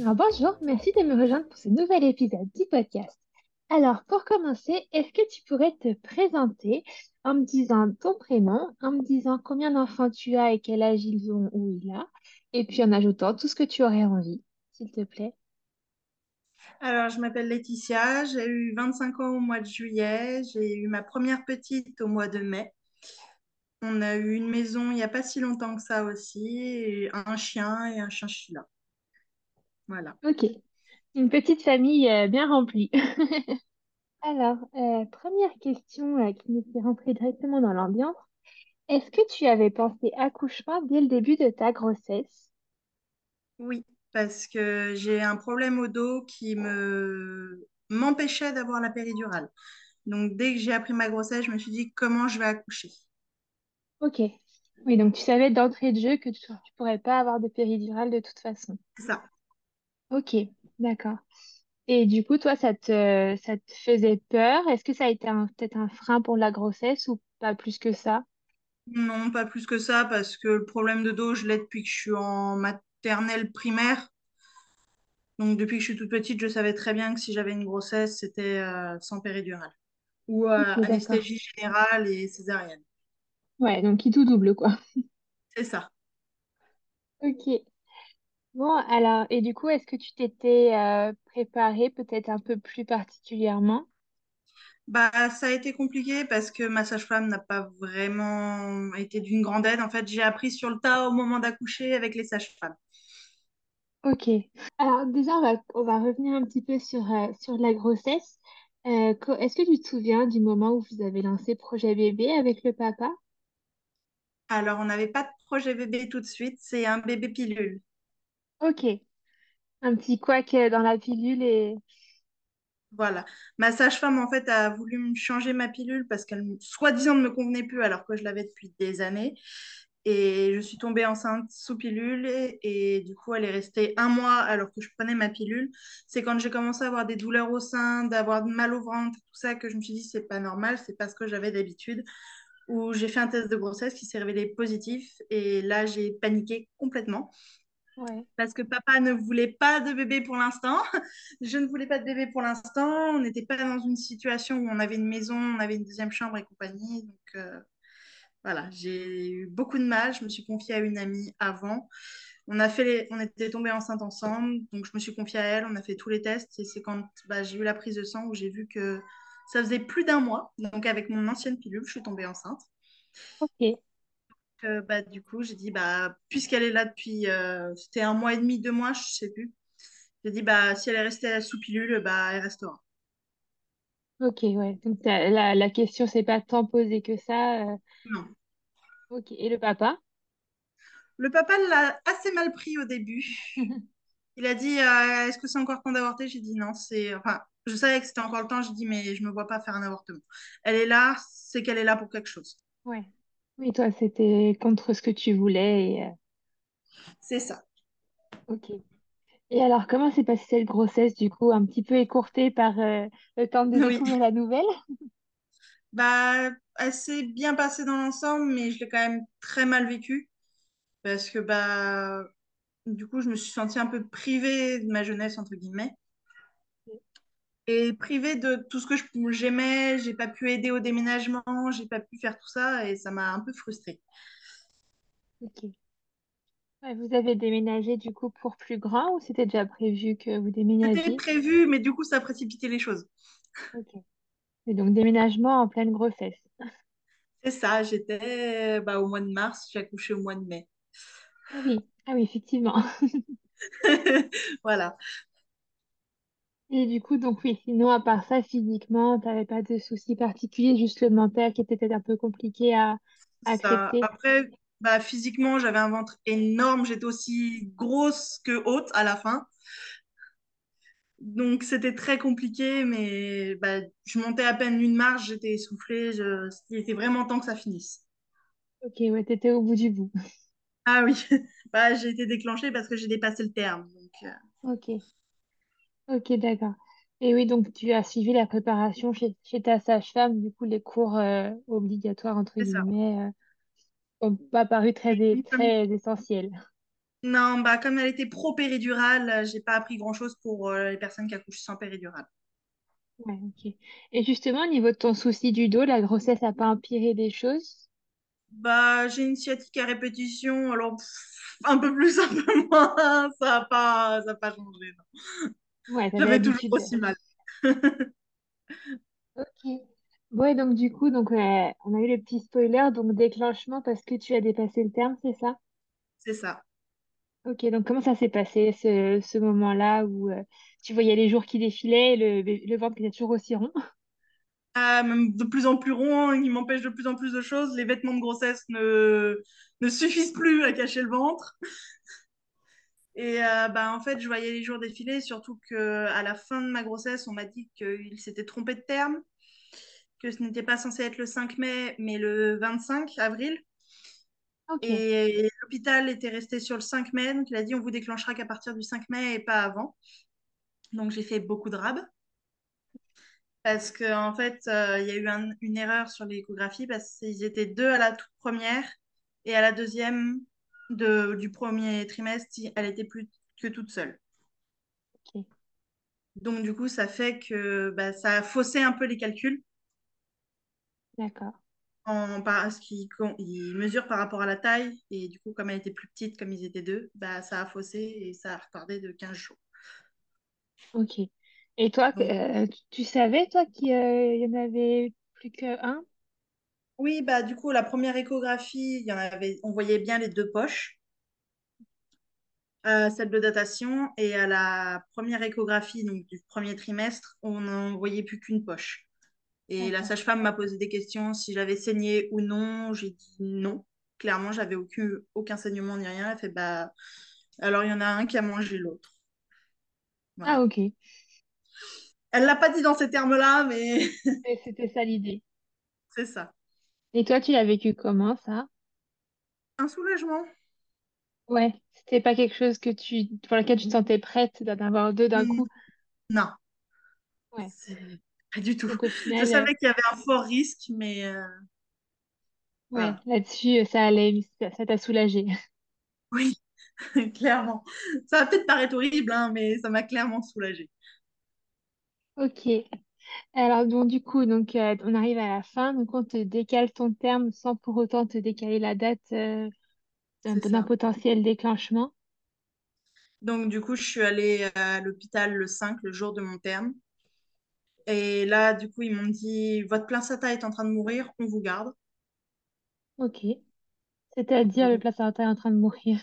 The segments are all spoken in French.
Alors, bonjour, merci de me rejoindre pour ce nouvel épisode du podcast. Alors, pour commencer, est-ce que tu pourrais te présenter en me disant ton prénom, en me disant combien d'enfants tu as et quel âge ils ont ou il a, et puis en ajoutant tout ce que tu aurais envie, s'il te plaît? Alors, je m'appelle Laetitia, j'ai eu 25 ans au mois de juillet, j'ai eu ma première petite au mois de mai. On a eu une maison il n'y a pas si longtemps que ça aussi, un chien et un chinchilla. Voilà. Ok, une petite famille euh, bien remplie. Alors, euh, première question euh, qui nous fait rentrer directement dans l'ambiance. Est-ce que tu avais pensé accouchement dès le début de ta grossesse? Oui, parce que j'ai un problème au dos qui me m'empêchait d'avoir la péridurale. Donc, dès que j'ai appris ma grossesse, je me suis dit comment je vais accoucher? Ok. Oui, donc tu savais d'entrée de jeu que tu ne pourrais pas avoir de péridurale de toute façon. C'est ça. Ok, d'accord. Et du coup, toi, ça te, ça te faisait peur? Est-ce que ça a été un- peut-être un frein pour la grossesse ou pas plus que ça? Non, pas plus que ça, parce que le problème de dos, je l'ai depuis que je suis en maternelle primaire. Donc, depuis que je suis toute petite, je savais très bien que si j'avais une grossesse, c'était euh, sans péridurale. Ou euh, Ok, d'accord. anesthésie générale et césarienne. Ouais, donc qui tout double, quoi. C'est ça. Ok. Bon, alors, et du coup, est-ce que tu t'étais euh, préparée peut-être un peu plus particulièrement? Bah, ça a été compliqué parce que ma sage-femme n'a pas vraiment été d'une grande aide. En fait, j'ai appris sur le tas au moment d'accoucher avec les sages-femmes. Ok. Alors déjà, on va, on va revenir un petit peu sur, euh, sur la grossesse. Euh, co- est-ce que tu te souviens du moment où vous avez lancé Projet Bébé avec le papa? Alors, on n'avait pas de projet bébé tout de suite, c'est un bébé pilule. Ok. Un petit couac euh, dans la pilule et... Voilà. Ma sage-femme, en fait, a voulu me changer ma pilule parce qu'elle, soi-disant, ne me convenait plus alors que je l'avais depuis des années. Et je suis tombée enceinte sous pilule et, du coup, elle est restée un mois alors que je prenais ma pilule. C'est quand j'ai commencé à avoir des douleurs au sein, d'avoir mal au ventre, tout ça, que je me suis dit, c'est pas normal, c'est pas ce que j'avais d'habitude. Où j'ai fait un test de grossesse qui s'est révélé positif et là, j'ai paniqué complètement Ouais. parce que papa ne voulait pas de bébé pour l'instant. Je ne voulais pas de bébé pour l'instant. On n'était pas dans une situation où on avait une maison, on avait une deuxième chambre et compagnie. Donc euh, voilà, j'ai eu beaucoup de mal. Je me suis confiée à une amie avant. On a fait les... on était tombés enceintes ensemble, donc je me suis confiée à elle. On a fait tous les tests et c'est quand bah, j'ai eu la prise de sang où j'ai vu que ça faisait plus d'un mois. Donc avec mon ancienne pilule, je suis tombée enceinte. Ok. Bah, du coup, j'ai dit, bah, puisqu'elle est là depuis, euh, c'était un mois et demi, deux mois, je sais plus. J'ai dit, bah, si elle est restée sous pilule, bah, elle restera. Ok, ouais. Donc t'as- la, la question s'est pas tant posée que ça. euh, Non. Ok. Et le papa? Le papa l'a assez mal pris au début. Il a dit, euh, est-ce que c'est encore temps d'avorter? J'ai dit non, c'est, enfin, je savais que c'était encore le temps. J'ai dit, mais je me vois pas faire un avortement. Elle est là, c'est qu'elle est là pour quelque chose. Ouais. Oui, toi, c'était contre ce que tu voulais. Et, euh, C'est ça. Ok. Et alors, comment s'est passée cette grossesse, du coup, un petit peu écourtée par euh, le temps de Oui. découvrir la nouvelle? Bah, elle s'est bien passée dans l'ensemble, mais je l'ai quand même très mal vécue parce que, bah, du coup, je me suis sentie un peu privée de ma jeunesse, entre guillemets. Et privée de tout ce que je- j'aimais, j'ai pas pu aider au déménagement, j'ai pas pu faire tout ça et ça m'a un peu frustrée. Ok. Vous avez déménagé, du coup, pour plus grand ou c'était déjà prévu que vous C'était déménagiez? prévu, mais du coup, ça a précipité les choses. Ok. Et donc, déménagement en pleine grossesse. C'est ça, j'étais bah, au mois de mars, j'ai accouché au mois de mai. Ah oui, ah oui, effectivement. Voilà. Et du coup, donc oui, sinon, à part ça, physiquement, t'avais pas de soucis particuliers, juste le mental qui était peut-être un peu compliqué à, à Ça. accepter. Après, bah, physiquement, j'avais un ventre énorme, j'étais aussi grosse que haute à la fin. Donc c'était très compliqué, mais bah, je montais à peine une marche, j'étais essoufflée, je... il était vraiment temps que ça finisse. Ok, ouais, t'étais au bout du bout. Ah oui, bah, j'ai été déclenchée parce que j'ai dépassé le terme. Donc, euh, Ok, ok, d'accord. Et oui, donc tu as suivi la préparation chez, chez ta sage-femme, du coup les cours euh, obligatoires, entre c'est ça. guillemets, euh, n'ont pas paru très, Et é- comme- très essentiels. Non, bah, comme elle était pro-péridurale, euh, j'ai pas appris grand-chose pour euh, les personnes qui accouchent sans péridurale. Ouais, ok. Et justement, au niveau de ton souci du dos, la grossesse n'a pas empiré des choses? Bah, j'ai une sciatique à répétition, alors pff, un peu plus, un peu moins, ça n'a pas, ça a pas changé. non. Ouais, J'avais toujours aussi mal. Ok. Bon, et donc du coup, donc, euh, on a eu le petit spoiler, donc déclenchement parce que tu as dépassé le terme, c'est ça? C'est ça. Ok, donc comment ça s'est passé ce, ce moment-là où euh, tu voyais les jours qui défilaient, le, le ventre qui était toujours aussi rond? Ah, même de plus en plus rond, il m'empêche de plus en plus de choses. Les vêtements de grossesse ne, ne suffisent plus à cacher le ventre. Et euh, bah, en fait, je voyais les jours défiler, surtout que à la fin de ma grossesse, on m'a dit qu'il s'était trompé de terme, que ce n'était pas censé être le 5 mai, mais le 25 avril. Et l'hôpital était resté sur le 5 mai, donc il a dit on vous déclenchera qu'à partir du 5 mai et pas avant. Donc j'ai fait beaucoup de rab. Parce qu'en en fait, euh, il y a eu un- une erreur sur l'échographie parce qu'ils étaient deux à la toute première et à la deuxième de, du premier trimestre, elle était plus que toute seule. Donc du coup, ça fait que bah, ça a faussé un peu les calculs d'accord. en, parce qu'ils con- ils mesurent par rapport à la taille et du coup, comme elle était plus petite, comme ils étaient deux, bah, ça a faussé et ça a retardé de 15 jours. Ok. Et toi, Donc euh, tu, tu savais, toi, qu'il y en avait plus qu'un? Oui, bah du coup, la première échographie, il y en avait, on voyait bien les deux poches. à celle de datation et à la première échographie donc du premier trimestre, on n'en voyait plus qu'une poche. Et la sage-femme m'a posé des questions si j'avais saigné ou non. J'ai dit non. Clairement, j'avais aucun, aucun saignement ni rien. Elle fait bah alors il y en a un qui a mangé l'autre. Ah, ok. Elle l'a pas dit dans ces termes-là, mais C'était ça l'idée. c'est ça. Et toi, tu l'as vécu comment, ça? Un soulagement. Ouais, c'était pas quelque chose que tu, pour lequel tu te sentais prête d'en avoir deux d'un coup? Non, Ouais. c'est pas du tout. Donc au Je final, euh, savais qu'il y avait un fort risque, mais euh, ouais, voilà. là-dessus, euh, ça allait, ça ça t'a soulagé. Oui, clairement. Ça va peut-être paraître horrible, hein, mais ça m'a clairement soulagée. Ok. Alors donc du coup, donc euh, on arrive à la fin, donc on te décale ton terme sans pour autant te décaler la date euh, d'un C'est d'un ça. potentiel déclenchement. Donc, du coup, je suis allée à l'hôpital le 5, le jour de mon terme. Et là, du coup, ils m'ont dit, votre placenta est en train de mourir, on vous garde. Ok. C'est-à-dire le Donc, placenta est en train de mourir.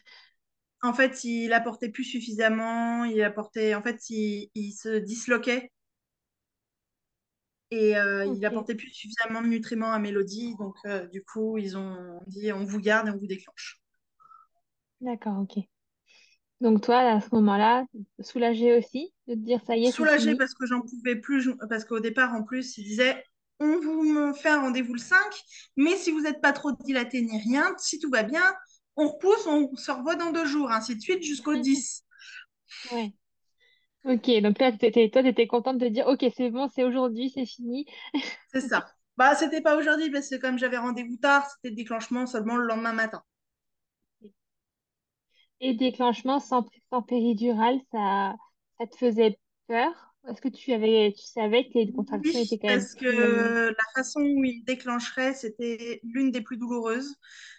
en fait, il apportait plus suffisamment, il apportait, en fait, il, il se disloquait et euh, il apportait plus suffisamment de nutriments à Mélodie. Donc, euh, du coup, ils ont dit, on vous garde et on vous déclenche. D'accord, ok. Donc toi, à ce moment-là, soulagé aussi de te dire ça y est, Soulagée parce que j'en pouvais plus, parce qu'au départ, en plus, ils disaient, on vous fait un rendez-vous le 5, mais si vous n'êtes pas trop dilaté ni rien, si tout va bien, on repousse, on se revoit dans deux jours, ainsi de suite jusqu'au 10. Ouais. Ok, donc là, t'étais, toi, tu étais contente de dire, ok, c'est bon, c'est aujourd'hui, c'est fini. C'est ça. Bah, c'était pas aujourd'hui parce que comme j'avais rendez-vous tard, c'était le déclenchement seulement le lendemain matin. Et déclenchement sans, sans péridurale, ça, ça te faisait peur? Est-ce que tu avais, tu savais que les contractions Oui, étaient quand même parce que la façon où il déclencherait, c'était l'une des plus douloureuses.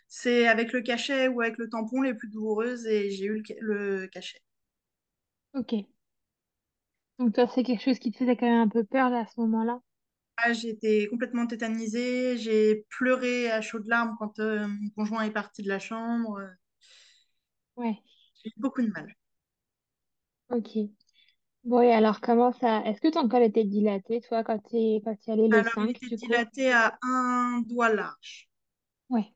C'est avec le cachet ou avec le tampon les plus douloureuses et j'ai eu le cachet. Ok. Donc toi, c'est quelque chose qui te faisait quand même un peu peur là, à ce moment-là? Ah, été complètement tétanisée, j'ai pleuré à chaudes larmes quand euh, mon conjoint est parti de la chambre. Ouais. J'ai eu beaucoup de mal. Ok. Bon, et alors, comment ça... Est-ce que ton col était dilaté, toi, quand quand t'es allé le Alors, il 5 était du coup? dilaté à un doigt large. Ouais.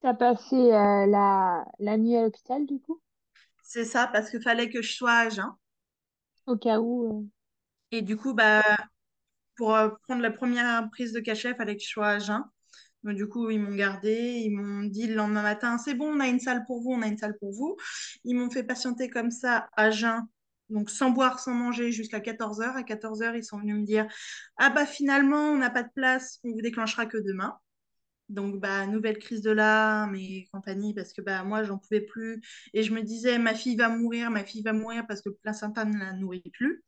T'as passé euh, la, la nuit à l'hôpital, du coup? C'est ça, parce qu'il fallait que je sois à jeun. Au cas où. euh, Et du coup, bah, pour euh, prendre la première prise de cachet, il fallait que je sois à jeun. Du coup, ils m'ont gardé, ils m'ont dit le lendemain matin, c'est bon, on a une salle pour vous, on a une salle pour vous. Ils m'ont fait patienter comme ça à jeun, donc sans boire, sans manger, jusqu'à 14h. À 14h, ils sont venus me dire, ah bah finalement, on n'a pas de place, on vous déclenchera que demain. Donc, bah, nouvelle crise de larmes et compagnie, parce que bah, moi, j'en pouvais plus. Et je me disais, ma fille va mourir, ma fille va mourir parce que le placenta ne la nourrit plus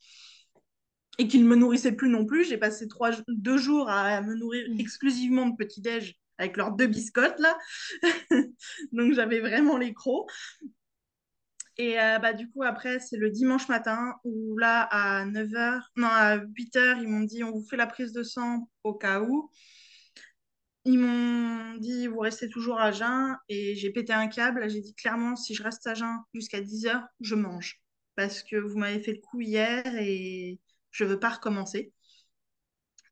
et qu'il ne me nourrissait plus non plus. J'ai passé trois, deux jours à me nourrir Mm. exclusivement de petit-déj avec leurs deux biscottes, là. Donc, j'avais vraiment les crocs. Et euh, bah, du coup, après, c'est le dimanche matin où là, à 9h, non, à 8h, ils m'ont dit, on vous fait la prise de sang au cas où. Ils m'ont dit, vous restez toujours à jeun. Et j'ai pété un câble. J'ai dit clairement, si je reste à jeun jusqu'à 10h, je mange. Parce que vous m'avez fait le coup hier et je veux pas recommencer.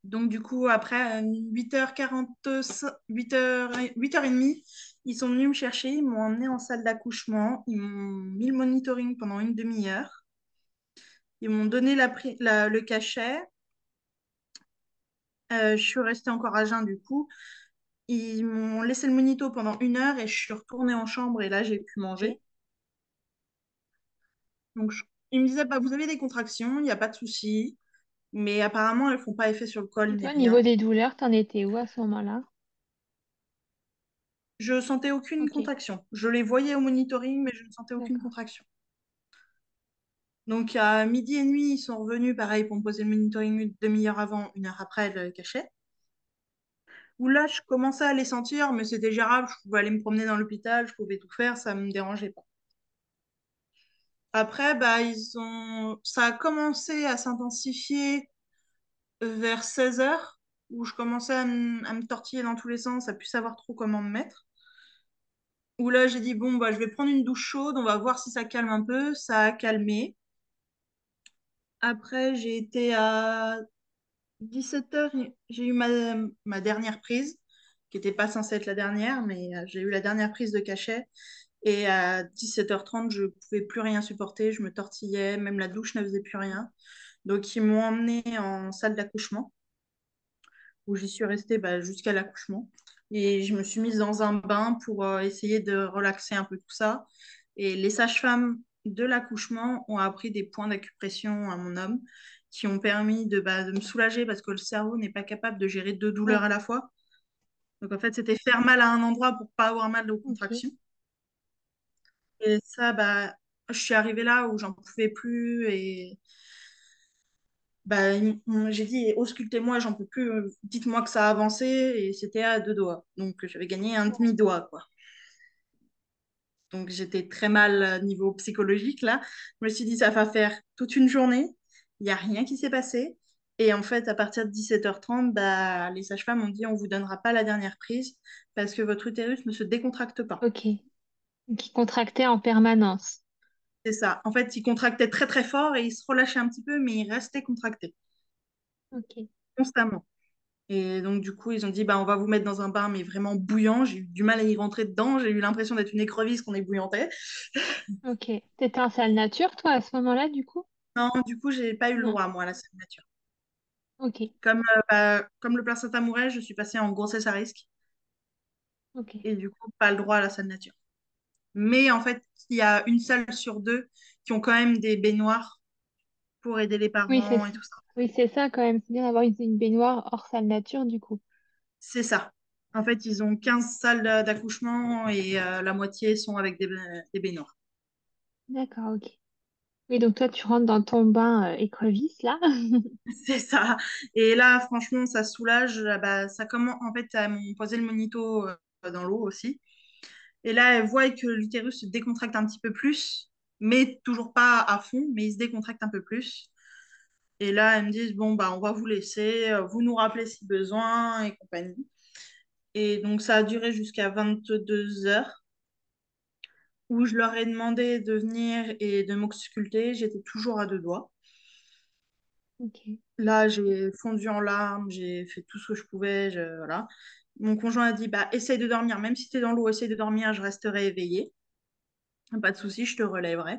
Donc, du coup, après 8h40, 8h, 8h30, ils sont venus me chercher, ils m'ont emmené en salle d'accouchement, ils m'ont mis le monitoring pendant une demi-heure, ils m'ont donné le cachet, Euh, je suis restée encore à jeun du coup, ils m'ont laissé le monito pendant une heure et je suis retournée en chambre et là j'ai pu manger. Donc, je- ils me disaient, bah, vous avez des contractions, il n'y a pas de souci, mais apparemment elles font pas effet sur le col toi, au niveau des douleurs, t'en étais où à ce moment-là? Je sentais aucune contraction. Je les voyais au monitoring, mais je ne sentais aucune contraction. Donc à midi et demi, ils sont revenus, pareil, pour me poser le monitoring une demi-heure avant, une heure après le cachet. Où là, je commençais à les sentir, mais c'était gérable. Je pouvais aller me promener dans l'hôpital, je pouvais tout faire, ça me dérangeait pas. Après, bah, ça a commencé à s'intensifier vers 16 heures, où je commençais à, me à me tortiller dans tous les sens, à plus savoir trop comment me mettre. Où là, j'ai dit, bon, bah, je vais prendre une douche chaude, on va voir si ça calme un peu. Ça a calmé. Après, j'ai été à 17h, j'ai eu ma, ma dernière prise, qui n'était pas censée être la dernière, mais euh, j'ai eu la dernière prise de cachet. Et à 17h30, je ne pouvais plus rien supporter, je me tortillais, même la douche ne faisait plus rien. Donc, ils m'ont emmenée en salle d'accouchement, où j'y suis restée bah, jusqu'à l'accouchement. Et je me suis mise dans un bain pour euh, essayer de relaxer un peu tout ça. Et les sages-femmes de l'accouchement ont appris des points d'acupression à mon homme qui ont permis de, bah, de me soulager parce que le cerveau n'est pas capable de gérer deux douleurs à la fois. Donc en fait, c'était faire mal à un endroit pour pas avoir mal aux contractions. Et ça, bah, je suis arrivée là où j'en pouvais plus et bah, j'ai dit auscultez-moi, j'en peux plus, dites-moi que ça a avancé et c'était à deux doigts. Donc j'avais gagné un demi-doigt, quoi. Donc j'étais très mal euh, niveau psychologique là. Je me suis dit, ça va faire toute une journée, il n'y a rien qui s'est passé. Et en fait, à partir de 17h30, bah, les sages-femmes ont dit, on ne vous donnera pas la dernière prise parce que votre utérus ne se décontracte pas. Ok. Qui contractait en permanence. C'est ça. En fait, il contractait très très fort et il se relâchait un petit peu, mais il restait contracté Ok. constamment. Et donc, du coup, ils ont dit, bah, on va vous mettre dans un bain, mais vraiment bouillant. J'ai eu du mal à y rentrer dedans. J'ai eu l'impression d'être une écrevisse qu'on ébouillantait. Ok. T'étais en salle nature, toi, à ce moment-là, du coup? Non, du coup, j'ai pas eu le droit, moi, à la salle nature. Ok. Comme, euh, bah, comme le placenta mourait, je suis passée en grossesse à risque Ok. et du coup, pas le droit à la salle nature. Mais en fait, il y a une salle sur deux qui ont quand même des baignoires pour aider les Oui, parents et tout ça. Oui, c'est ça quand même. C'est bien d'avoir une, une baignoire hors salle nature, du coup. C'est ça. En fait, ils ont 15 salles d'a- d'accouchement et euh, la moitié sont avec des, des baignoires. D'accord, ok. Oui, donc toi, tu rentres dans ton bain euh, écrevisse, là. C'est ça. Et là, franchement, ça soulage. Ah Bah, ça commence. En fait, elles m'ont posé le monito euh, dans l'eau aussi. Et là, elles voient que l'utérus se décontracte un petit peu plus, mais toujours pas à fond, mais il se décontracte un peu plus. Et là, elles me disent, bon, bah, on va vous laisser, euh, vous nous rappelez si besoin et compagnie. Et donc, ça a duré jusqu'à 22 heures, où je leur ai demandé de venir et de m'ausculter. J'étais toujours à deux doigts. Là, j'ai fondu en larmes, j'ai fait tout ce que je pouvais. je- voilà. Mon conjoint a dit, bah, essaye de dormir, même si tu es dans l'eau, essaye de dormir, je resterai éveillée. Pas de souci, je te relèverai.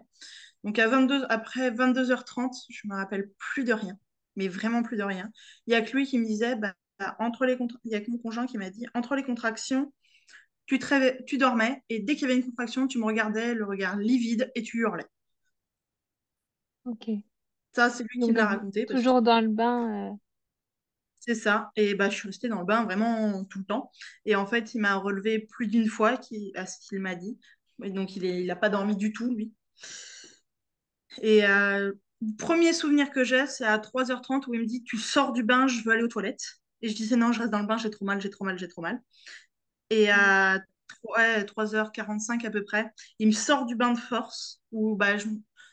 Donc à 22, après 22h30, je me rappelle plus de rien, mais vraiment plus de rien. Il y a que lui qui me disait, bah, entre les il y a que mon conjoint qui m'a dit, entre les contractions, tu, te tu dormais et dès qu'il y avait une contraction, tu me regardais, le regard livide et tu hurlais. Ok. Ça, c'est lui qui me l'a raconté. Toujours dans le bain. Euh. C'est ça. Et bah, je suis restée dans le bain vraiment tout le temps. Et en fait, il m'a relevé plus d'une fois qui, à ce qu'il m'a dit. Donc, il n'a pas dormi du tout, lui. Et euh, le premier souvenir que j'ai, c'est à 3h30 où il me dit Tu sors du bain, je veux aller aux toilettes. Et je disais Non, je reste dans le bain, j'ai trop mal, j'ai trop mal, j'ai trop mal. Et à 3h45 à peu près, il me sort du bain de force. Où, bah,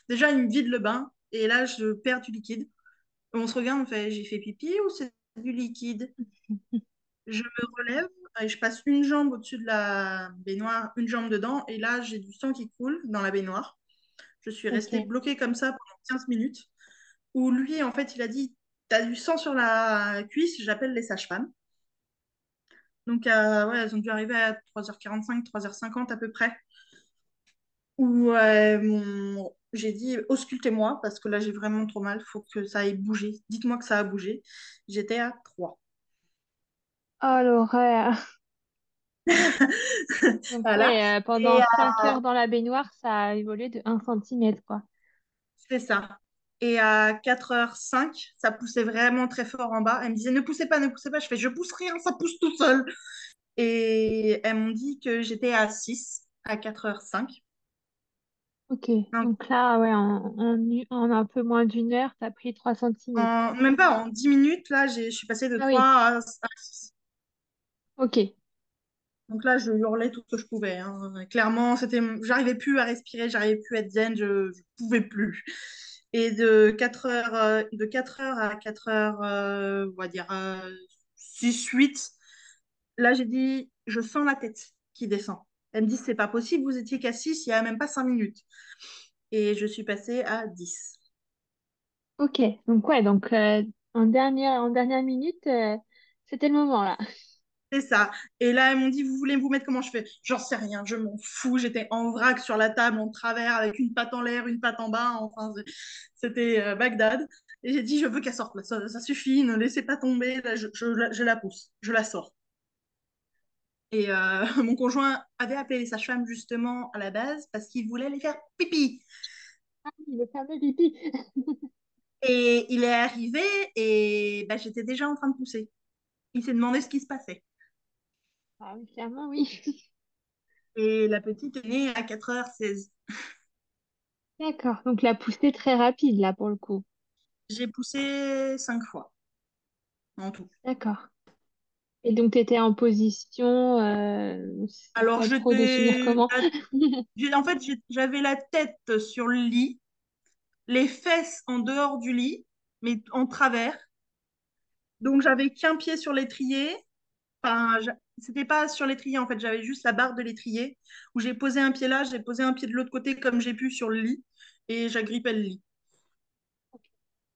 Déjà, il me vide le bain. Et là, je perds du liquide. On se regarde, on fait J'ai fait pipi ou c'est du liquide? Je me relève et je passe une jambe au-dessus de la baignoire, une jambe dedans. Et là, j'ai du sang qui coule dans la baignoire. Je suis restée bloquée comme ça pendant 15 minutes. Où lui, en fait, il a dit T'as du sang sur la cuisse, j'appelle les sages-femmes. Donc, euh, ouais, elles ont dû arriver à 3h45, 3h50 à peu près. Où j'ai dit auscultez-moi parce que là j'ai vraiment trop mal, il faut que ça ait bougé. Dites-moi que ça a bougé. J'étais à 3. Oh l'horreur! Euh, pendant 5 heures dans la baignoire, ça a évolué de 1 cm, quoi. C'est ça. Et à 4h05, ça poussait vraiment très fort en bas. Elle me disait ne poussez pas, ne poussez pas. Je fais je pousse rien, ça pousse tout seul. Et elles m'ont dit que j'étais à 6 à 4h05. Ok, donc là, ouais, en, un peu moins d'une heure, tu as pris 3 cm. même pas, en 10 minutes, là, je suis passée de 3 ah à 6. Ok, Donc là, je hurlais tout ce que je pouvais. hein. Clairement, c'était, j'arrivais plus à respirer, j'arrivais plus à être zen, je, ne pouvais plus. Et de 4 heures, euh, de 4 heures à 4 heures, euh, on va dire 6, euh, 8, là, j'ai dit, je sens la tête qui descend. Elle me dit, c'est pas possible, vous étiez qu'à 6, il n'y a même pas 5 minutes. Et je suis passée à 10. ok. Donc, ouais, donc en dernière, en dernière minute, c'était le moment là. Ça. Et là, elles m'ont dit, vous voulez vous mettre comment je fais? J'en sais rien, je m'en fous. J'étais en vrac sur la table, en travers, avec une patte en l'air, une patte en bas. Enfin, c'était euh, Bagdad. Et j'ai dit, je veux qu'elle sorte. Ça, suffit, ne laissez pas tomber. Là, je, je, la pousse, je la sors. Et euh, mon conjoint avait appelé les sages-femmes justement à la base parce qu'il voulait les faire pipi. Ah, le fameux pipi. et il est arrivé et bah, j'étais déjà en train de pousser. Il s'est demandé ce qui se passait. Ah oui, clairement, oui. Et la petite est née à 4h16. D'accord, donc la poussée très rapide là pour le coup. J'ai poussé cinq fois en tout. D'accord. Et donc tu étais en position. Euh, Alors je comment? en fait, j'avais la tête sur le lit, les fesses en dehors du lit, mais en travers. Donc j'avais qu'un pied sur l'étrier. Enfin, c'était pas sur l'étrier en fait, j'avais juste la barre de l'étrier où j'ai posé un pied là, j'ai posé un pied de l'autre côté comme j'ai pu sur le lit et j'agrippais le lit.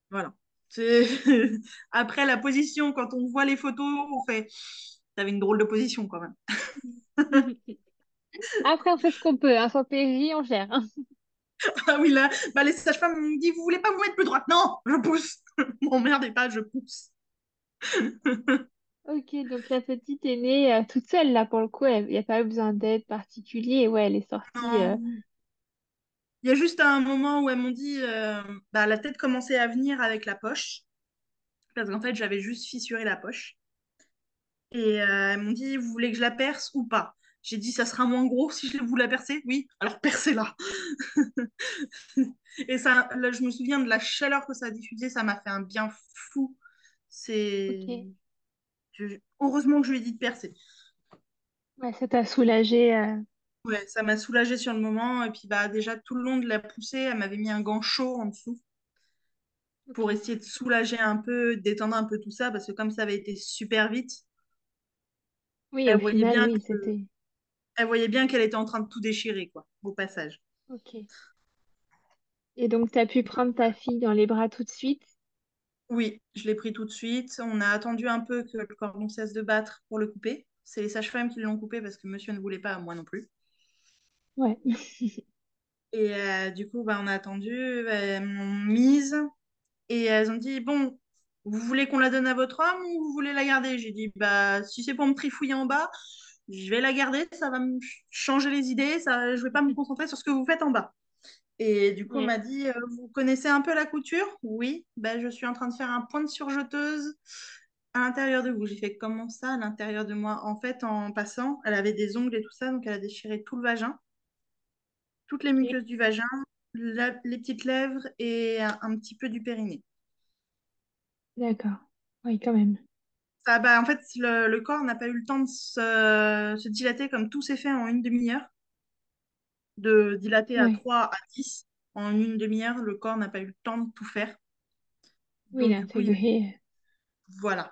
Voilà. Après la position, quand on voit les photos, on fait. T'avais une drôle de position quand même. Après, on fait ce qu'on peut. Hein. Sans PJ, on gère. ah oui, là, bah, les sages-femmes me disent Vous voulez pas vous mettre plus droite? Non, je pousse. Mon merde n'est pas, je pousse. Ok, donc la petite est née euh, toute seule là pour le coup, il n'y a pas eu besoin d'aide particulière. Ouais, elle est sortie. Euh, il y a juste un moment où elles m'ont dit euh, bah, la tête commençait à venir avec la poche. Parce qu'en fait, j'avais juste fissuré la poche. Et elles m'ont dit Vous voulez que je la perce ou pas? J'ai dit Ça sera moins gros si je vous la percer Oui, alors percez-la. Et ça, là, je me souviens de la chaleur que ça a diffusé, ça m'a fait un bien fou. C'est. Heureusement que je lui ai dit de percer. Ouais, ça t'a soulagé. Euh. Ouais, ça m'a soulagé sur le moment. Et puis bah déjà tout le long de la poussée, elle m'avait mis un gant chaud en dessous pour essayer de soulager un peu, détendre un peu tout ça, parce que comme ça avait été super vite, Oui, elle voyait bien oui, elle voyait bien qu'elle était en train de tout déchirer, quoi, au passage. Ok. Et donc, tu as pu prendre ta fille dans les bras tout de suite oui, je l'ai pris tout de suite. On a attendu un peu que le cordon cesse de battre pour le couper. C'est les sages-femmes qui l'ont coupé parce que monsieur ne voulait pas, moi non plus. Ouais. Et euh, du coup, bah, on a attendu, elles m'ont mise et elles ont dit, bon, vous voulez qu'on la donne à votre homme ou vous voulez la garder? J'ai dit, bah, si c'est pour me trifouiller en bas, je vais la garder, ça va me changer les idées, ça, je vais pas me concentrer sur ce que vous faites en bas. Et du coup, on m'a dit, euh, vous connaissez un peu la couture? Oui, ben, je suis en train de faire un point de surjeteuse à l'intérieur de vous. J'ai fait comment ça à l'intérieur de moi? En fait, en passant, elle avait des ongles et tout ça, donc elle a déchiré tout le vagin, toutes les muqueuses du vagin, la- les petites lèvres et un, un petit peu du périnée. d'accord. Oui, quand même. Ça, bah, en fait, le, le corps n'a pas eu le temps de se, se dilater comme tout s'est fait en une demi-heure, de dilater à Ouais, 3 à 10 En une demi-heure, le corps n'a pas eu le temps de tout faire. oui, Donc, du coup, il voilà.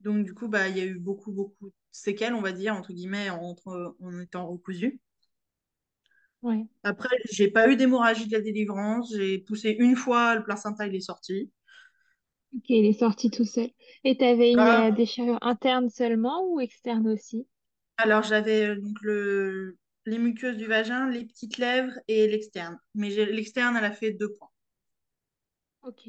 Donc, du coup, bah, il y a eu beaucoup, beaucoup de séquelles, on va dire, entre guillemets, entre, en étant recousu. Ouais, Après, j'ai pas eu d'hémorragie de la délivrance. J'ai poussé une fois, le placenta, il est sorti. ok, il est sorti tout seul. Et tu avais une euh, déchirure interne seulement ou externe aussi? alors, j'avais donc le... les muqueuses du vagin, les petites lèvres et l'externe. Mais l'externe, elle a fait deux points. Ok.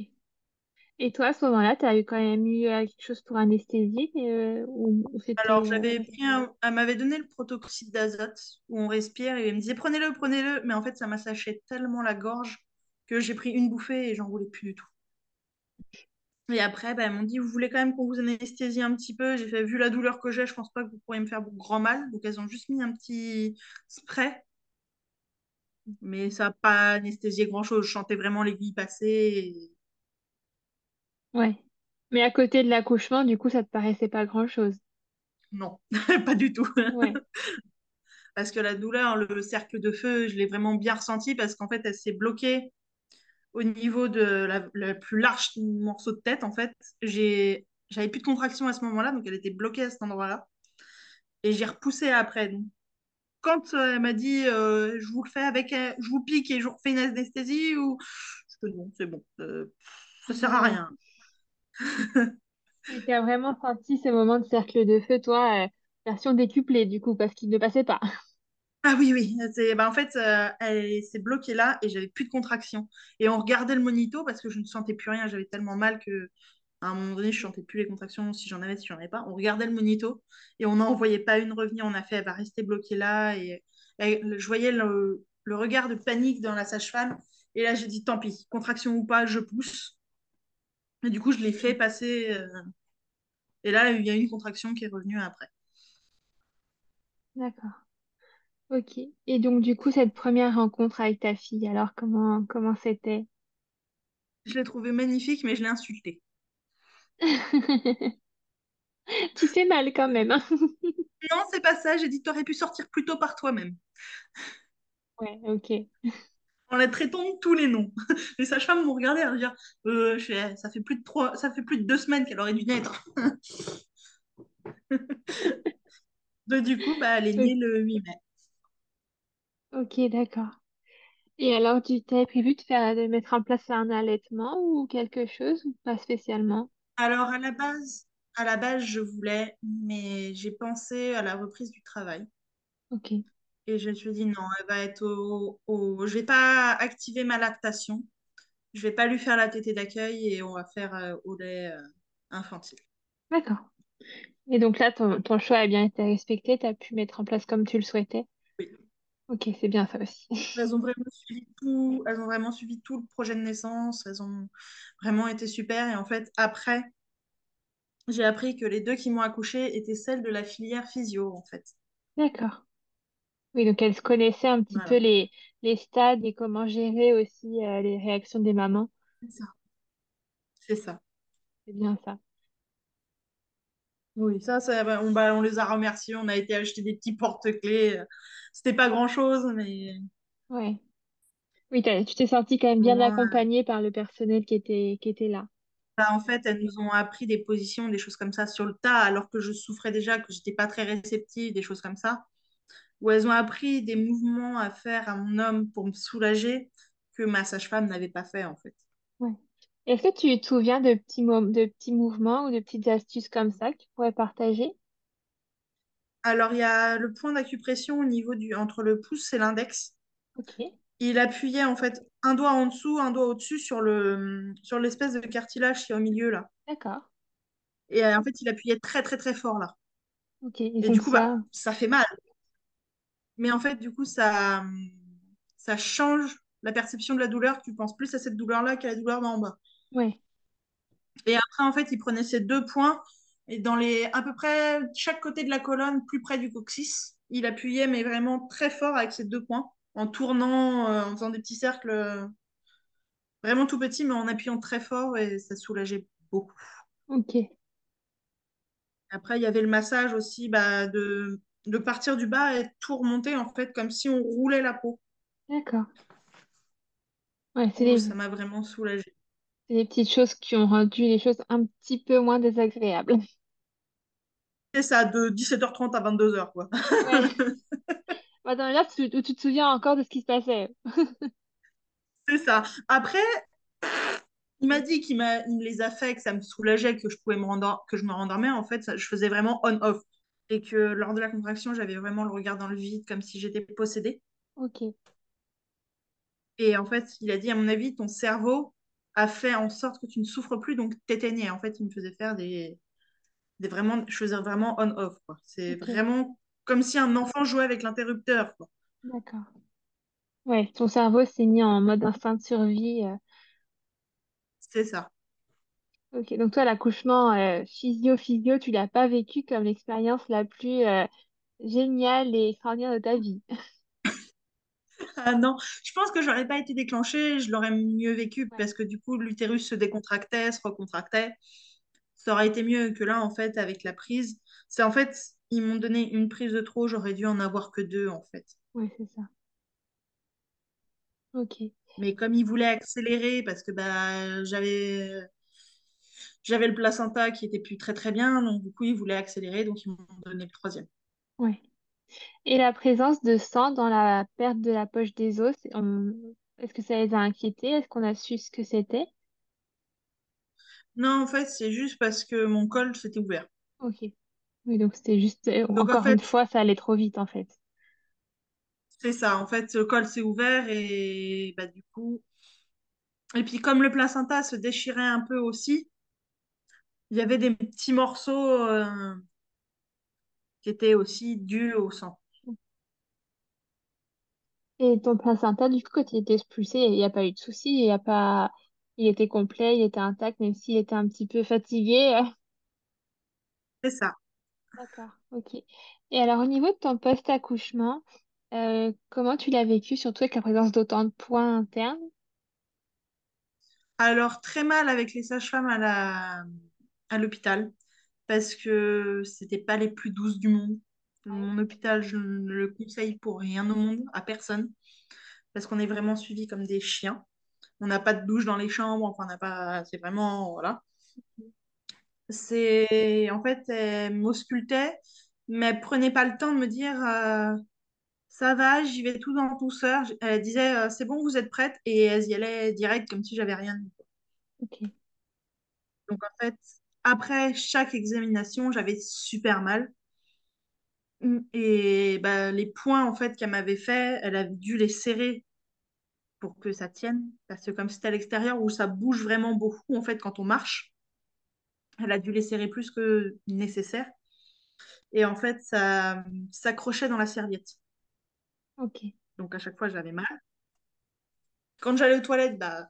Et toi, à ce moment-là, tu as eu quand même eu euh, quelque chose pour anesthésie euh, ou, Alors, j'avais pris un... Elle m'avait donné le protoxyde d'azote où on respire et elle me disait prenez-le, prenez-le. Mais en fait, ça m'a séché tellement la gorge que j'ai pris une bouffée et j'en voulais plus du tout. Et après, bah, elles m'ont dit, vous voulez quand même qu'on vous anesthésie un petit peu. J'ai fait, vu la douleur que j'ai, je pense pas que vous pourriez me faire grand mal. Donc, elles ont juste mis un petit spray, mais ça n'a pas anesthésié grand-chose. Je sentais vraiment l'aiguille passer. et- Ouais. Mais à côté de l'accouchement, du coup, ça te paraissait pas grand-chose. Non, pas du tout. Ouais. Parce que la douleur, le cercle de feu, je l'ai vraiment bien ressenti parce qu'en fait, elle s'est bloquée au niveau de la, plus large morceau de tête. En fait, j'avais plus de contraction à ce moment-là, donc elle était bloquée à cet endroit-là. Et j'ai repoussé après. Donc, quand euh, elle m'a dit euh, je vous le fais avec euh, je vous pique et je refais une anesthésie ou je fais non c'est bon euh, ça sert à rien tu as vraiment senti ce moment de cercle de feu, toi, version décuplée, du coup, parce qu'il ne passait pas. Ah oui oui c'est bah, en fait euh, elle s'est bloquée là et j'avais plus de contraction et on regardait le monito parce que je ne sentais plus rien j'avais tellement mal que à un moment donné je sentais plus les contractions si j'en avais si j'en avais pas on regardait le monito et on n'en voyait pas une revenir on a fait elle va rester bloquée là et, je voyais le, le regard de panique dans la sage-femme et là j'ai dit tant pis contraction ou pas je pousse Et du coup, je l'ai fait passer. euh, et là, il y a une contraction qui est revenue après. D'accord. Ok. Et donc, du coup, cette première rencontre avec ta fille, alors comment comment c'était? Je l'ai trouvé magnifique, mais je l'ai insulté. Tu fais mal quand même, hein Non, c'est pas ça. J'ai dit, t'aurais pu sortir plus tôt par toi-même. Ouais, ok. En la traitant de tous les noms. Les sages-femmes m'ont regardé à dire, euh, je fais, ça fait plus de trois, ça fait plus de deux semaines qu'elle aurait dû naître. Donc, du coup, bah, elle est née le 8 mai. Ok, d'accord. Et alors, tu t'avais prévu de faire, de mettre en place un allaitement ou quelque chose ou pas spécialement? Alors, à la base, à la base, je voulais, mais j'ai pensé à la reprise du travail. Ok, Et je me suis dit, non, elle va être au, au... Je vais pas activer ma lactation. Je vais pas lui faire la tétée d'accueil et on va faire euh, au lait euh, infantile. d'accord. Et donc là, ton, ton choix a bien été respecté, tu as pu mettre en place comme tu le souhaitais? Ok, c'est bien ça aussi. Elles ont vraiment suivi tout, elles ont vraiment suivi tout le projet de naissance. Elles ont vraiment été super. Et en fait, après, j'ai appris que les deux qui m'ont accouchée étaient celles de la filière physio, en fait. D'accord. Oui, donc elle se connaissait un petit peu les, les stades et comment gérer aussi euh, les réactions des mamans. C'est ça. C'est ça. C'est bien ça. Oui, ça, ça bah, on, bah, on les a remerciés. On a été acheter des petits porte-clés. C'était pas grand-chose, mais Ouais. Oui, tu t'es sentie quand même bien accompagnée par le personnel qui était, qui était là. bah, en fait, elles nous ont appris des positions, des choses comme ça sur le tas, alors que je souffrais déjà, que j'étais pas très réceptive, des choses comme ça. où elles ont appris des mouvements à faire à mon homme pour me soulager que ma sage-femme n'avait pas fait en fait. Ouais. Est-ce que tu te souviens de petits, mo- de petits mouvements ou de petites astuces comme ça que tu pourrais partager? Alors il y a le point d'acupression au niveau du entre le pouce et l'index. Ok, Il appuyait en fait un doigt en dessous, un doigt au-dessus sur le sur l'espèce de cartilage qui est au milieu là. d'accord. Et euh, en fait, il appuyait très très très fort là. Ok, et Et donc du coup, bah, ça, ça fait mal. Mais en fait, du coup, ça, ça change la perception de la douleur. Tu penses plus à cette douleur-là qu'à la douleur d'en bas. Ouais, Et après, en fait, il prenait ces deux points et dans les à peu près chaque côté de la colonne, plus près du coccyx, il appuyait, mais vraiment très fort avec ces deux points, en tournant, euh, en faisant des petits cercles euh, vraiment tout petits, mais en appuyant très fort et ça soulageait beaucoup. ok, Après, il y avait le massage aussi bah, de, de partir du bas et tout remonter, en fait, comme si on roulait la peau. d'accord. Ouais, c'est ça m'a vraiment soulagée. C'est les petites choses qui ont rendu les choses un petit peu moins désagréables. C'est ça, de 17h30 à 22h, quoi. Ouais. Bah, dans là, tu, où tu te souviens encore de ce qui se passait? C'est ça. Après, il m'a dit qu'il me les a fait, que ça me soulageait, que je pouvais me rendor- que je me rendormais. En fait, ça- je faisais vraiment on-off. Et que lors de la contraction, j'avais vraiment le regard dans le vide, comme si j'étais possédée. Ok, Et en fait, il a dit, à mon avis, ton cerveau a fait en sorte que tu ne souffres plus, donc t'éteignais. En fait, il me faisait faire des, des vraiment, je faisais vraiment on-off. C'est vraiment comme si un enfant jouait avec l'interrupteur, d'accord. Ouais, ton cerveau s'est mis en mode instinct de survie. euh. C'est ça. Ok, donc toi, l'accouchement euh, physio-physio, tu l'as pas vécu comme l'expérience la plus euh, géniale et extraordinaire de ta vie. Ah non, je pense que j'aurais pas été déclenchée, je l'aurais mieux vécu Ouais, parce que du coup, l'utérus se décontractait, se recontractait. Ça aurait été mieux que là, en fait, avec la prise. C'est en fait, ils m'ont donné une prise de trop, j'aurais dû en avoir que deux, en fait. ouais, c'est ça. Ok, Mais comme ils voulaient accélérer parce que bah, j'avais j'avais le placenta qui était plus très très bien, donc du coup, ils voulaient accélérer, donc ils m'ont donné le troisième. ouais. Et la présence de sang dans la perte de la poche des os, on- est-ce que ça les a inquiétés? Est-ce qu'on a su ce que c'était? Non, en fait, c'est juste parce que mon col s'était ouvert. Ok. Oui, donc c'était juste, euh, Donc en encore une fait, fois, ça allait trop vite en fait. c'est ça. En fait, le col s'est ouvert et bah, du coup. Et puis, comme le placenta se déchirait un peu aussi, il y avait des petits morceaux euh, qui étaient aussi dus au sang. Et ton placenta, du coup, quand il était expulsé, il n'y a pas eu de souci, il y a pas... il était complet, il était intact, même s'il était un petit peu fatigué. C'est ça. D'accord, ok. Et alors, au niveau de ton post-accouchement, euh, comment tu l'as vécu, surtout avec la présence d'autant de points internes? Alors, très mal avec les sages-femmes à la... à l'hôpital parce que c'était pas les plus douces du monde. Mon hôpital, je ne le conseille pour rien au monde, à personne, parce qu'on est vraiment suivis comme des chiens. On n'a pas de douche dans les chambres, enfin, on n'a pas. C'est vraiment. Voilà. C'est. En fait, elle m'auscultait, mais elle prenait pas le temps de me dire euh, ça va, j'y vais tout en douceur. Elle disait euh, c'est bon, vous êtes prête, et elle y allait direct comme si j'avais rien. Ok, Donc, en fait, après chaque examination, j'avais super mal. Et bah, les points en fait qu'elle m'avait fait, elle a dû les serrer pour que ça tienne. Parce que comme c'était à l'extérieur où ça bouge vraiment beaucoup en fait quand on marche, elle a dû les serrer plus que nécessaire. Et en fait, ça s'accrochait dans la serviette. ok, Donc à chaque fois, j'avais mal. Quand j'allais aux toilettes, bah,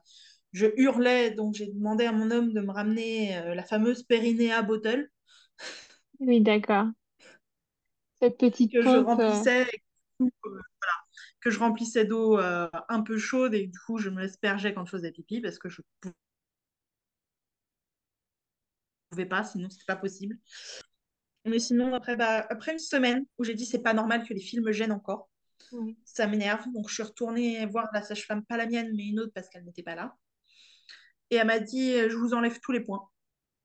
je hurlais. Donc j'ai demandé à mon homme de me ramener euh, la fameuse Perinéa bottle oui, d'accord. Cette petite que je pompe, euh, remplissais. et que, euh, que je remplissais d'eau euh, un peu chaude et du coup je me l'aspergeais quand je faisais pipi parce que je pouvais pas, sinon c'était pas possible. Mais sinon, après, bah, après une semaine où j'ai dit c'est pas normal que les films me gênent encore, ça m'énerve. Donc je suis retournée voir la sage-femme, pas la mienne, mais une autre parce qu'elle n'était pas là. Et elle m'a dit je vous enlève tous les points.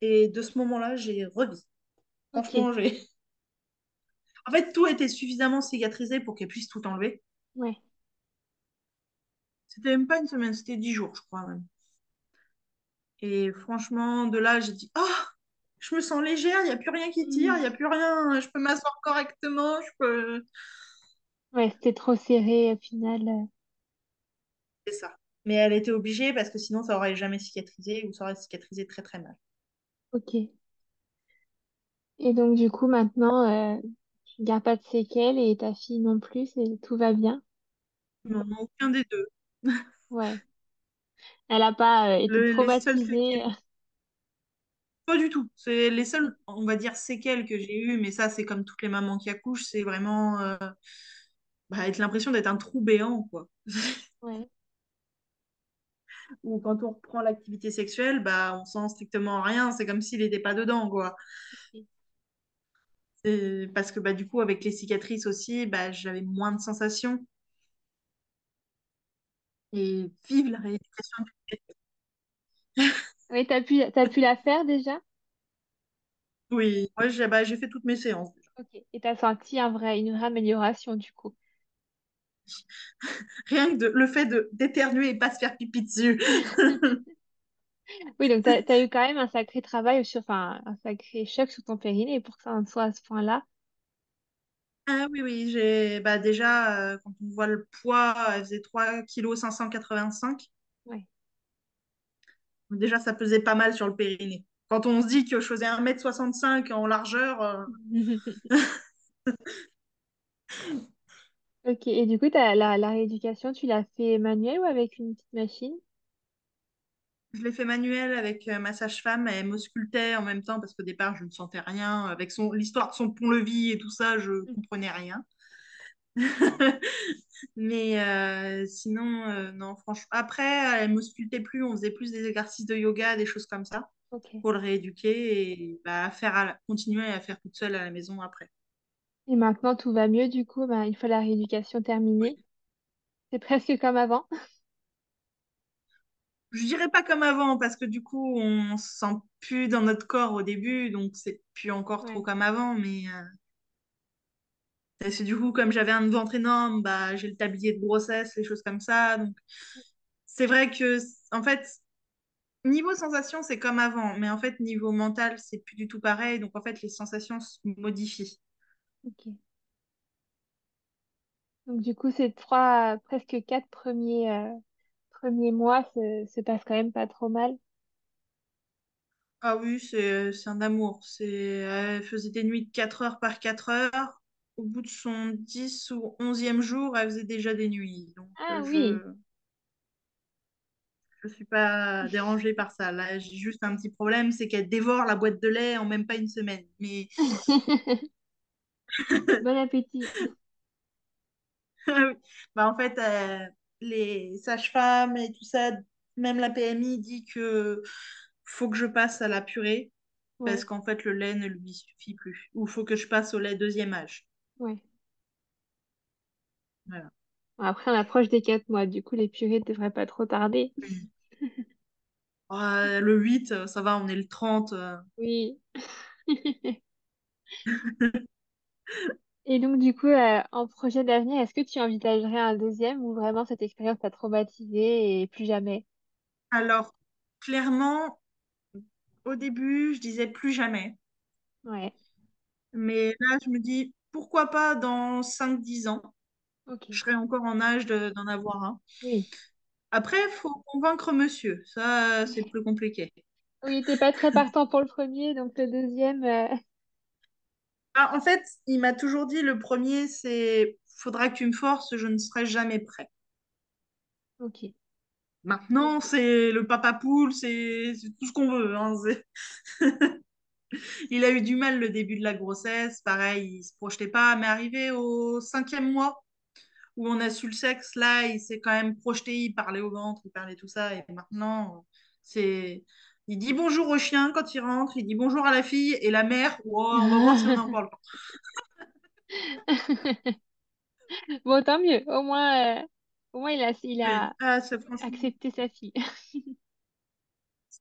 Et de ce moment-là, j'ai revu. ok, Franchement, j'ai. En fait, tout était suffisamment cicatrisé pour qu'elle puisse tout enlever. ouais, C'était même pas une semaine, c'était dix jours, je crois même. Et franchement, de là, j'ai dit oh, je me sens légère, il n'y a plus rien qui tire, il n'y a plus rien, je peux m'asseoir correctement, je peux. Ouais, c'était trop serré au final. euh. c'est ça. Mais elle était obligée parce que sinon, ça aurait jamais cicatrisé ou ça aurait cicatrisé très très mal. Ok. Et donc, du coup, maintenant, euh, tu gardes pas de séquelles et ta fille non plus, et tout va bien? Non, aucun des deux. Ouais. Elle a pas euh, été Le- les seules traumatisée? séquelles, pas du tout. C'est les seules, on va dire, séquelles que j'ai eues, mais ça, c'est comme toutes les mamans qui accouchent, c'est vraiment euh, bah, être l'impression d'être un trou béant, quoi. Ouais. Ou quand on reprend l'activité sexuelle, bah, on sent strictement rien, c'est comme s'il n'était pas dedans, quoi. Parce que bah, du coup, avec les cicatrices aussi, bah, j'avais moins de sensations. Et vive la rééducation. Oui, t'as pu, t'as pu la faire déjà? Oui, moi j'ai bah, fait toutes mes séances. déjà. Ok. Et t'as senti un vrai, une vraie amélioration du coup? Rien que de- le fait de d'éternuer et pas se faire pipi dessus. Oui, donc t'as, t'as eu quand même un sacré travail sur, enfin, un sacré choc sur ton périnée pour que ça en soit à ce point-là. Ah oui, oui, j'ai bah, déjà, euh, quand on voit le poids, elle faisait 3 kg 585. Ouais. Donc Déjà, ça pesait pas mal sur le périnée. Quand on se dit que je faisais 1m65 en largeur, euh, Ok. Et du coup, t'as, la, la rééducation, tu l'as fait manuelle ou avec une petite machine? je l'ai fait manuel avec euh, ma sage-femme. Elle m'auscultait en même temps parce qu'au départ, je ne sentais rien. Avec son, l'histoire de son pont-levis et tout ça, je comprenais rien. Mais euh, sinon, euh, non, franchement. Après, elle m'auscultait plus. On faisait plus des exercices de yoga, des choses comme ça Ok. pour le rééduquer et bah, faire à la- continuer à faire toute seule à la maison après. Et maintenant, tout va mieux du coup, bah, une fois la rééducation terminée. C'est presque comme avant. Je dirais pas comme avant parce que du coup, on se sent plus dans notre corps au début, donc c'est plus encore trop Ouais. comme avant. Mais euh, c'est du coup, comme j'avais un ventre énorme, bah, j'ai le tablier de grossesse, les choses comme ça. Donc c'est vrai que, en fait, niveau sensation, c'est comme avant, mais en fait, niveau mental, c'est plus du tout pareil. Donc en fait, les sensations se modifient. Ok. Donc du coup, ces trois, presque quatre premiers, euh, premiers mois se, se passent quand même pas trop mal. Ah oui, c'est c'est un amour. C'est, elle faisait des nuits de 4 heures par 4 heures. Au bout de son 10 ou onzième jour, elle faisait déjà des nuits. Donc, Ah euh, oui. je je suis pas dérangée par ça. Là, j'ai juste un petit problème, c'est qu'elle dévore la boîte de lait en même pas une semaine. Mais Bon appétit. oui. bah, en fait, euh, les sages-femmes et tout ça, même la PMI dit que faut que je passe à la purée parce qu'en fait, le lait ne lui suffit plus. Ou faut que je passe au lait deuxième âge. ouais. Voilà. Bon, après, on approche des quatre mois. Du coup, les purées ne devraient pas trop tarder. Ah, le 8, euh, ça va, on est le 30. euh. Oui. Et donc, du coup, euh, en projet d'avenir, est-ce que tu envisagerais un deuxième ou vraiment cette expérience t'a traumatisé et plus jamais? Alors, clairement, au début, je disais plus jamais. Ouais, Mais là, je me dis, pourquoi pas dans cinq dix ans, ok. je serai encore en âge de- d'en avoir un. Oui. Après, il faut convaincre monsieur. Ça, c'est plus compliqué. Oui, t'es pas très partant pour le premier, donc le deuxième, euh, Ah, en fait, il m'a toujours dit, le premier, c'est, faudra que tu me forces, je ne serai jamais prêt. ok. Maintenant, c'est le papa poule, c'est tout ce qu'on veut. hein, Il a eu du mal le début de la grossesse, pareil, il se projetait pas, mais arrivé au cinquième mois, où on a su le sexe, là, il s'est quand même projeté, il parlait au ventre, il parlait tout ça, et maintenant, c'est... Il dit bonjour au chien quand il rentre, il dit bonjour à la fille, et la mère, wow, on va voir si on a encore le temps. Bon, tant mieux. Au moins, euh, au moins il a, il Oui. a Ah, accepté sa fille.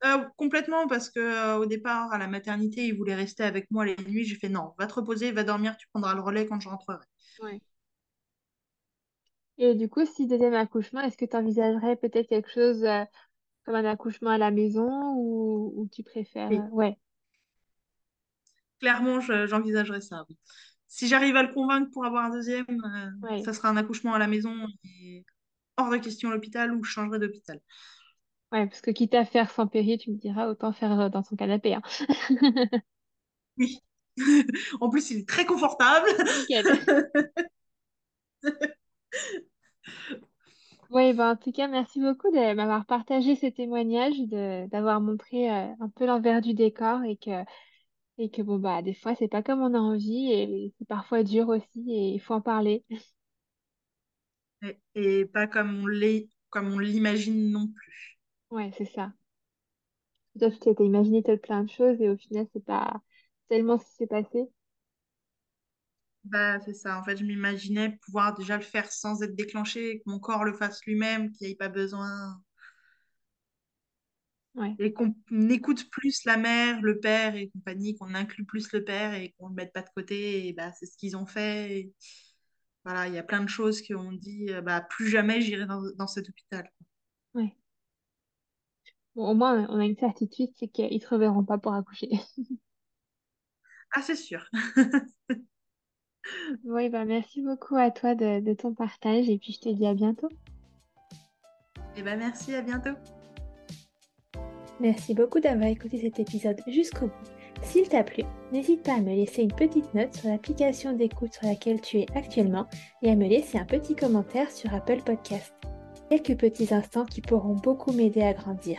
Ah, complètement, parce que euh, au départ, à la maternité, il voulait rester avec moi les nuits, j'ai fait non, va te reposer, va dormir, tu prendras le relais quand je rentrerai. Ouais. Et du coup, si deuxième accouchement, est-ce que tu envisagerais peut-être quelque chose euh, comme un accouchement à la maison ou, ou tu préfères... Oui, euh, Ouais, clairement, je- j'envisagerais ça, oui. Si j'arrive à le convaincre pour avoir un deuxième, euh, ouais. ça sera un accouchement à la maison. et hors de question l'hôpital ou je changerai d'hôpital. Ouais, parce que quitte à faire sans péri, tu me diras, autant faire euh, dans son canapé. Hein. Oui. en plus, il est très confortable. Nickel. Oui, ben, en tout cas, merci beaucoup de m'avoir partagé ces témoignages, de, d'avoir montré euh, un peu l'envers du décor et que, et que bon, bah, des fois, c'est pas comme on a envie et c'est parfois dur aussi et il faut en parler. Et, et pas comme on l'est, comme on l'imagine non plus. Ouais, c'est ça. Toi, tu t'étais imaginé tel plein de choses et au final, c'est pas tellement ce qui s'est passé. Bah, c'est ça. En fait, je m'imaginais pouvoir déjà le faire sans être déclenché, que mon corps le fasse lui-même, qu'il n'y ait pas besoin. Ouais, Et qu'on écoute plus la mère, le père et compagnie, qu'on inclut plus le père et qu'on ne le mette pas de côté. Et bah, c'est ce qu'ils ont fait. Et voilà, il y a plein de choses qu'on dit, euh, bah, plus jamais j'irai dans, dans cet hôpital. ouais. Bon, au moins, on a une certitude, c'est qu'ils te reverront pas pour accoucher. Ah, c'est sûr. Oui, bah, merci beaucoup à toi de, de ton partage et puis je te dis à bientôt. Et bah, merci, à bientôt. Merci beaucoup d'avoir écouté cet épisode jusqu'au bout. S'il t'a plu, n'hésite pas à me laisser une petite note sur l'application d'écoute sur laquelle tu es actuellement et à me laisser un petit commentaire sur Apple Podcast. Quelques petits instants qui pourront beaucoup m'aider à grandir.